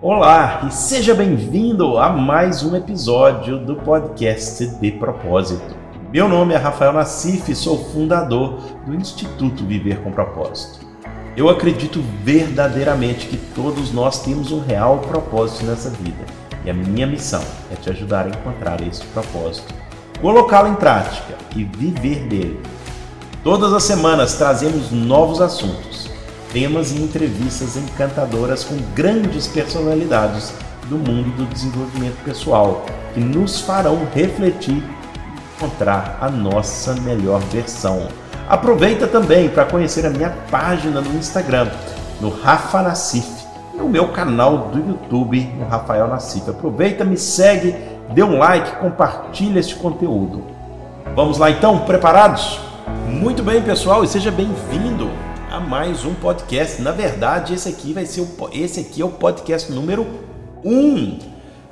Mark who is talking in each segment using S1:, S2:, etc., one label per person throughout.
S1: Olá e seja bem-vindo a mais um episódio do podcast De Propósito. Meu nome é Rafael Nassif e sou fundador do Instituto Viver com Propósito. Eu acredito verdadeiramente que todos nós temos um real propósito nessa vida e a minha missão é te ajudar a encontrar esse propósito, colocá-lo em prática e viver dele. Todas as semanas trazemos novos assuntos temas e entrevistas encantadoras com grandes personalidades do mundo do desenvolvimento pessoal, que nos farão refletir e encontrar a nossa melhor versão. Aproveita também para conhecer a minha página no Instagram, no Rafa Nassif, e o meu canal do YouTube, no Rafael Nassif. Aproveita, me segue, dê um like, compartilha este conteúdo. Vamos lá então, preparados? Muito bem, pessoal, e seja bem-vindo a mais um podcast. Na verdade, esse aqui vai ser o, esse aqui é o podcast número 1. Um.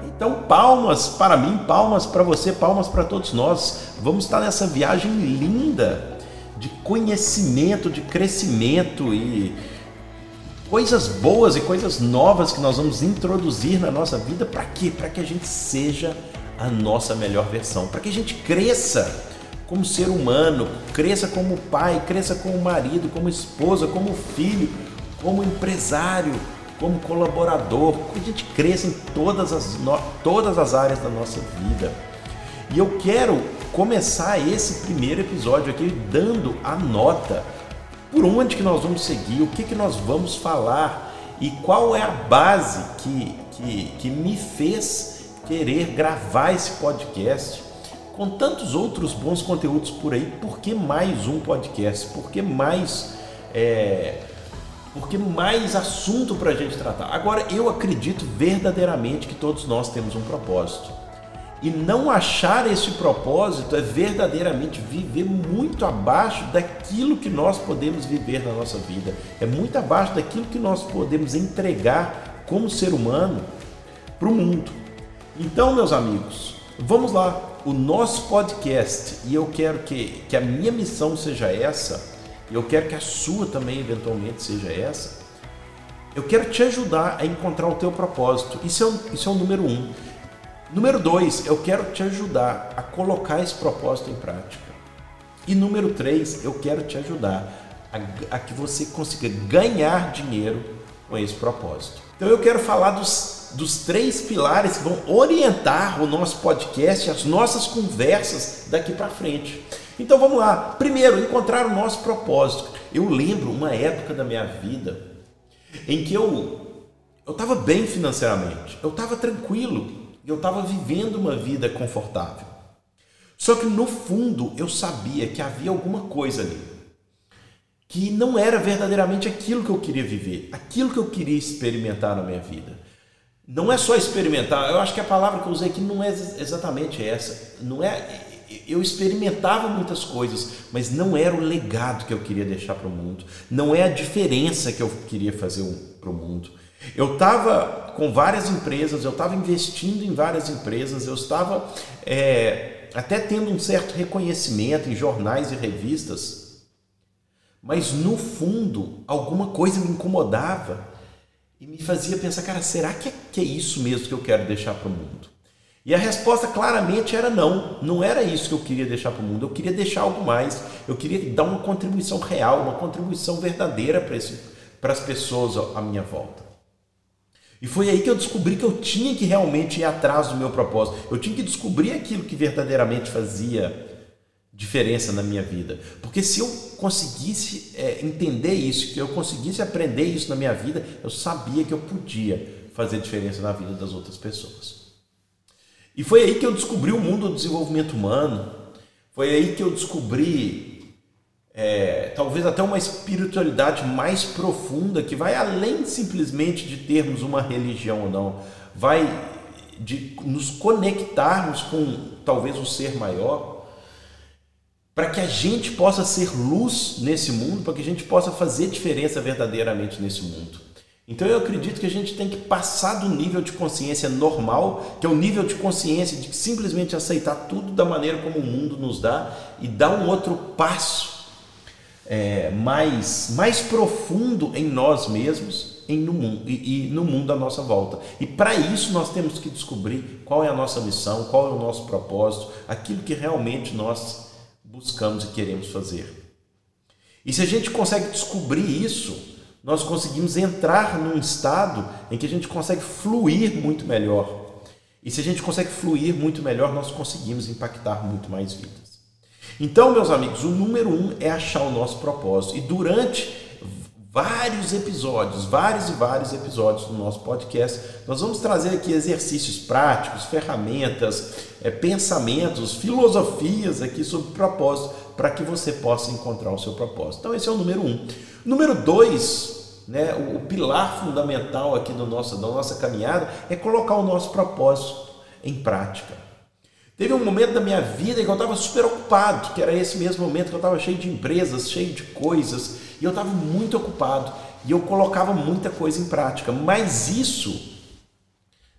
S1: Então, palmas para mim, palmas para você, palmas para todos nós. Vamos estar nessa viagem linda de conhecimento, de crescimento e coisas boas e coisas novas que nós vamos introduzir na nossa vida para quê? Para que a gente seja a nossa melhor versão, para que a gente cresça como ser humano, cresça como pai, cresça como marido, como esposa, como filho, como empresário, como colaborador, que a gente cresça em todas as, todas as áreas da nossa vida. E eu quero começar esse primeiro episódio aqui dando a nota por onde que nós vamos seguir, o que que nós vamos falar e qual é a base que, que, que me fez querer gravar esse podcast com tantos outros bons conteúdos por aí, por que mais um podcast? Por que mais, é, por que mais assunto para a gente tratar? Agora, eu acredito verdadeiramente que todos nós temos um propósito. E não achar esse propósito é verdadeiramente viver muito abaixo daquilo que nós podemos viver na nossa vida. É muito abaixo daquilo que nós podemos entregar como ser humano para o mundo. Então, meus amigos, vamos lá o nosso podcast, e eu quero que, que a minha missão seja essa, e eu quero que a sua também eventualmente seja essa, eu quero te ajudar a encontrar o teu propósito. Isso é, o, isso é o número um. Número dois, eu quero te ajudar a colocar esse propósito em prática. E número três, eu quero te ajudar a, a que você consiga ganhar dinheiro com esse propósito. Então eu quero falar dos dos três pilares que vão orientar o nosso podcast, as nossas conversas daqui para frente. Então vamos lá. Primeiro, encontrar o nosso propósito. Eu lembro uma época da minha vida em que eu eu estava bem financeiramente, eu estava tranquilo, eu estava vivendo uma vida confortável. Só que no fundo eu sabia que havia alguma coisa ali que não era verdadeiramente aquilo que eu queria viver, aquilo que eu queria experimentar na minha vida. Não é só experimentar, eu acho que a palavra que eu usei aqui não é exatamente essa. Não é eu experimentava muitas coisas, mas não era o legado que eu queria deixar para o mundo, não é a diferença que eu queria fazer para o mundo. Eu estava com várias empresas, eu estava investindo em várias empresas, eu estava é, até tendo um certo reconhecimento em jornais e revistas, mas no fundo alguma coisa me incomodava e me fazia pensar, cara, será que é, que é isso mesmo que eu quero deixar para o mundo? E a resposta claramente era não, não era isso que eu queria deixar para o mundo, eu queria deixar algo mais, eu queria dar uma contribuição real, uma contribuição verdadeira para as pessoas à minha volta. E foi aí que eu descobri que eu tinha que realmente ir atrás do meu propósito, eu tinha que descobrir aquilo que verdadeiramente fazia diferença na minha vida. Porque se eu conseguisse é, entender isso, que eu conseguisse aprender isso na minha vida, eu sabia que eu podia fazer diferença na vida das outras pessoas. E foi aí que eu descobri o mundo do desenvolvimento humano, foi aí que eu descobri é, talvez até uma espiritualidade mais profunda que vai além simplesmente de termos uma religião ou não, vai de nos conectarmos com talvez um ser maior para que a gente possa ser luz nesse mundo, para que a gente possa fazer diferença verdadeiramente nesse mundo. Então eu acredito que a gente tem que passar do nível de consciência normal, que é o nível de consciência de simplesmente aceitar tudo da maneira como o mundo nos dá e dar um outro passo é, mais, mais profundo em nós mesmos em, no mundo, e, e no mundo à nossa volta. E para isso nós temos que descobrir qual é a nossa missão, qual é o nosso propósito, aquilo que realmente nós buscamos e queremos fazer. E se a gente consegue descobrir isso, nós conseguimos entrar num estado em que a gente consegue fluir muito melhor. E se a gente consegue fluir muito melhor, nós conseguimos impactar muito mais vidas. Então, meus amigos, o número um é achar o nosso propósito. E durante vários episódios, vários e vários episódios do nosso podcast, nós vamos trazer aqui exercícios práticos, ferramentas, é, pensamentos, filosofias aqui sobre propósito, para que você possa encontrar o seu propósito. Então, esse é o número um. Número dois, né, o, o pilar fundamental aqui do nosso, da nossa caminhada é colocar o nosso propósito em prática. Teve um momento da minha vida em que eu estava super ocupado, que era esse mesmo momento que eu estava cheio de empresas, cheio de coisas, e eu estava muito ocupado e eu colocava muita coisa em prática, mas isso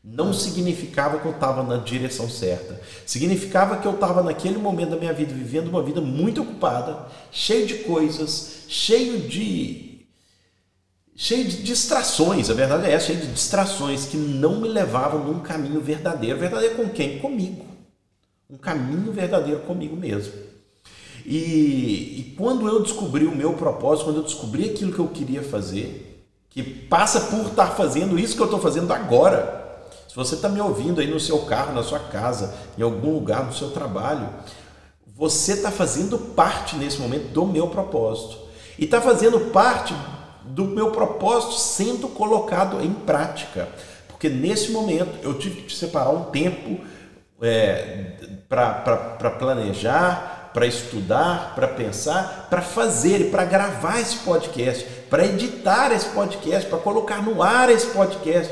S1: não significava que eu estava na direção certa. Significava que eu estava naquele momento da minha vida vivendo uma vida muito ocupada, cheio de coisas, cheio de cheio de distrações, a verdade é essa, cheio de distrações que não me levavam num caminho verdadeiro. Verdadeiro com quem? Comigo um caminho verdadeiro comigo mesmo. E, e, quando eu descobri o meu propósito, quando eu descobri aquilo que eu queria fazer, que passa por estar fazendo isso que eu estou fazendo agora. Se você está me ouvindo aí no seu carro, na sua casa, em algum lugar, no seu trabalho, você está fazendo parte nesse momento do meu propósito. E está fazendo parte do meu propósito sendo colocado em prática. Porque nesse momento eu tive que separar um tempo é, para planejar, para estudar, para pensar, para fazer para gravar esse podcast, para editar esse podcast, para colocar no ar esse podcast.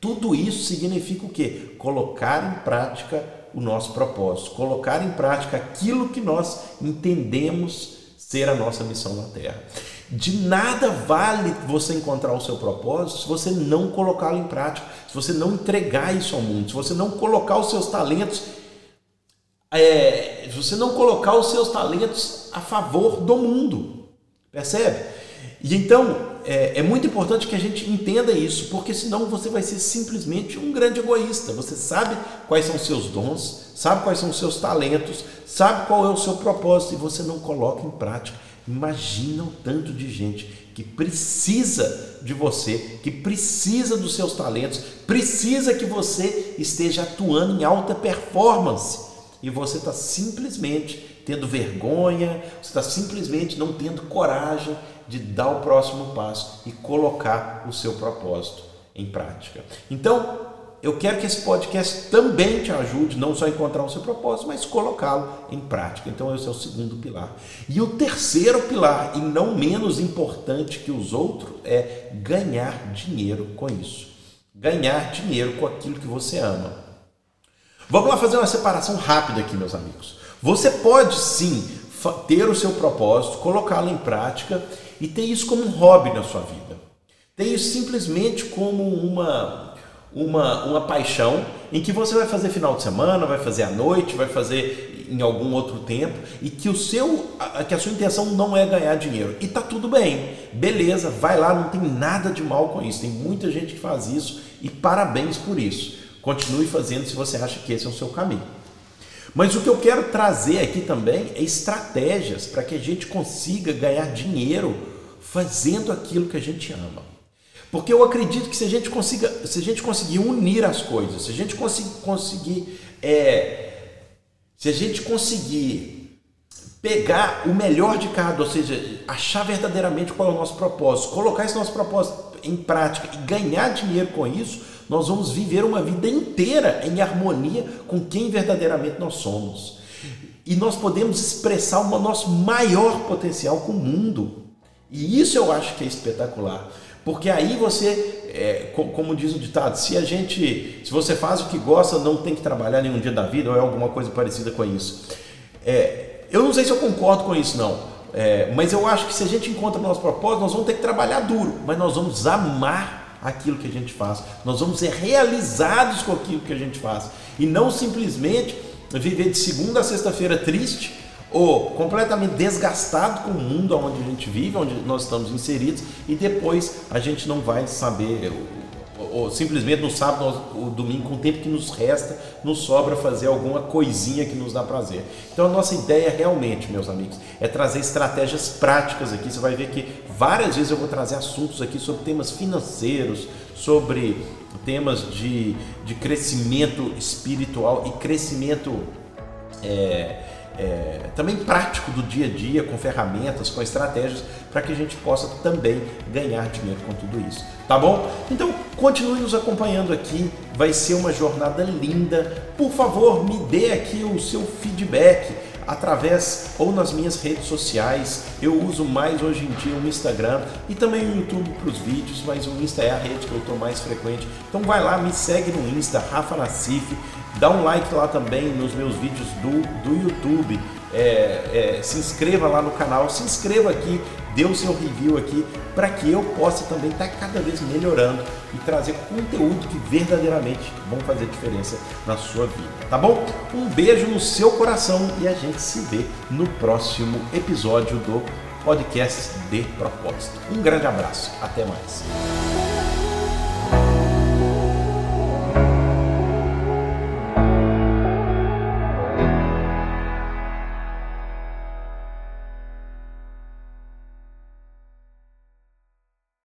S1: Tudo isso significa o quê? Colocar em prática o nosso propósito, colocar em prática aquilo que nós entendemos ser a nossa missão na Terra. De nada vale você encontrar o seu propósito se você não colocá-lo em prática, se você não entregar isso ao mundo, se você não colocar os seus talentos, é, você não colocar os seus talentos a favor do mundo, percebe? E então é, é muito importante que a gente entenda isso, porque senão você vai ser simplesmente um grande egoísta. Você sabe quais são os seus dons, sabe quais são os seus talentos, sabe qual é o seu propósito e você não coloca em prática. Imagina o tanto de gente que precisa de você, que precisa dos seus talentos, precisa que você esteja atuando em alta performance e você está simplesmente tendo vergonha, você está simplesmente não tendo coragem de dar o próximo passo e colocar o seu propósito em prática. Então, eu quero que esse podcast também te ajude não só a encontrar o seu propósito, mas colocá-lo em prática. Então, esse é o segundo pilar. E o terceiro pilar, e não menos importante que os outros, é ganhar dinheiro com isso. Ganhar dinheiro com aquilo que você ama. Vamos lá fazer uma separação rápida aqui, meus amigos. Você pode sim ter o seu propósito, colocá-lo em prática e ter isso como um hobby na sua vida. Ter isso simplesmente como uma uma, uma paixão em que você vai fazer final de semana, vai fazer à noite, vai fazer em algum outro tempo e que o seu que a sua intenção não é ganhar dinheiro. E tá tudo bem. Beleza, vai lá, não tem nada de mal com isso. Tem muita gente que faz isso e parabéns por isso. Continue fazendo se você acha que esse é o seu caminho. Mas o que eu quero trazer aqui também é estratégias para que a gente consiga ganhar dinheiro fazendo aquilo que a gente ama. Porque eu acredito que se a gente consiga, se a gente conseguir unir as coisas, se a gente conseguir, é, se a gente conseguir pegar o melhor de cada, ou seja, achar verdadeiramente qual é o nosso propósito, colocar esse nosso propósito em prática e ganhar dinheiro com isso, nós vamos viver uma vida inteira em harmonia com quem verdadeiramente nós somos. E nós podemos expressar o nosso maior potencial com o mundo. E isso eu acho que é espetacular. Porque aí você, é, como diz o ditado, se a gente, se você faz o que gosta, não tem que trabalhar nenhum dia da vida ou é alguma coisa parecida com isso. É, eu não sei se eu concordo com isso não, é, mas eu acho que se a gente encontra o nosso propósito, nós vamos ter que trabalhar duro, mas nós vamos amar aquilo que a gente faz. Nós vamos ser realizados com aquilo que a gente faz e não simplesmente viver de segunda a sexta-feira triste ou completamente desgastado com o mundo onde a gente vive, onde nós estamos inseridos, e depois a gente não vai saber, ou simplesmente no sábado ou domingo, com o tempo que nos resta, nos sobra fazer alguma coisinha que nos dá prazer. Então a nossa ideia realmente, meus amigos, é trazer estratégias práticas aqui. Você vai ver que várias vezes eu vou trazer assuntos aqui sobre temas financeiros, sobre temas de, de crescimento espiritual e crescimento. É, é, também prático do dia a dia, com ferramentas, com estratégias, para que a gente possa também ganhar dinheiro com tudo isso. Tá bom? Então continue nos acompanhando aqui, vai ser uma jornada linda. Por favor, me dê aqui o seu feedback através ou nas minhas redes sociais. Eu uso mais hoje em dia o Instagram e também o YouTube para os vídeos, mas o Insta é a rede que eu estou mais frequente. Então vai lá, me segue no Insta, Rafa Nassif, dá um like lá também nos meus vídeos do, do YouTube. É, é, se inscreva lá no canal, se inscreva aqui, dê o seu review aqui para que eu possa também estar tá cada vez melhorando e trazer conteúdo que verdadeiramente vão fazer diferença na sua vida, tá bom? Um beijo no seu coração e a gente se vê no próximo episódio do podcast de propósito. Um grande abraço, até mais.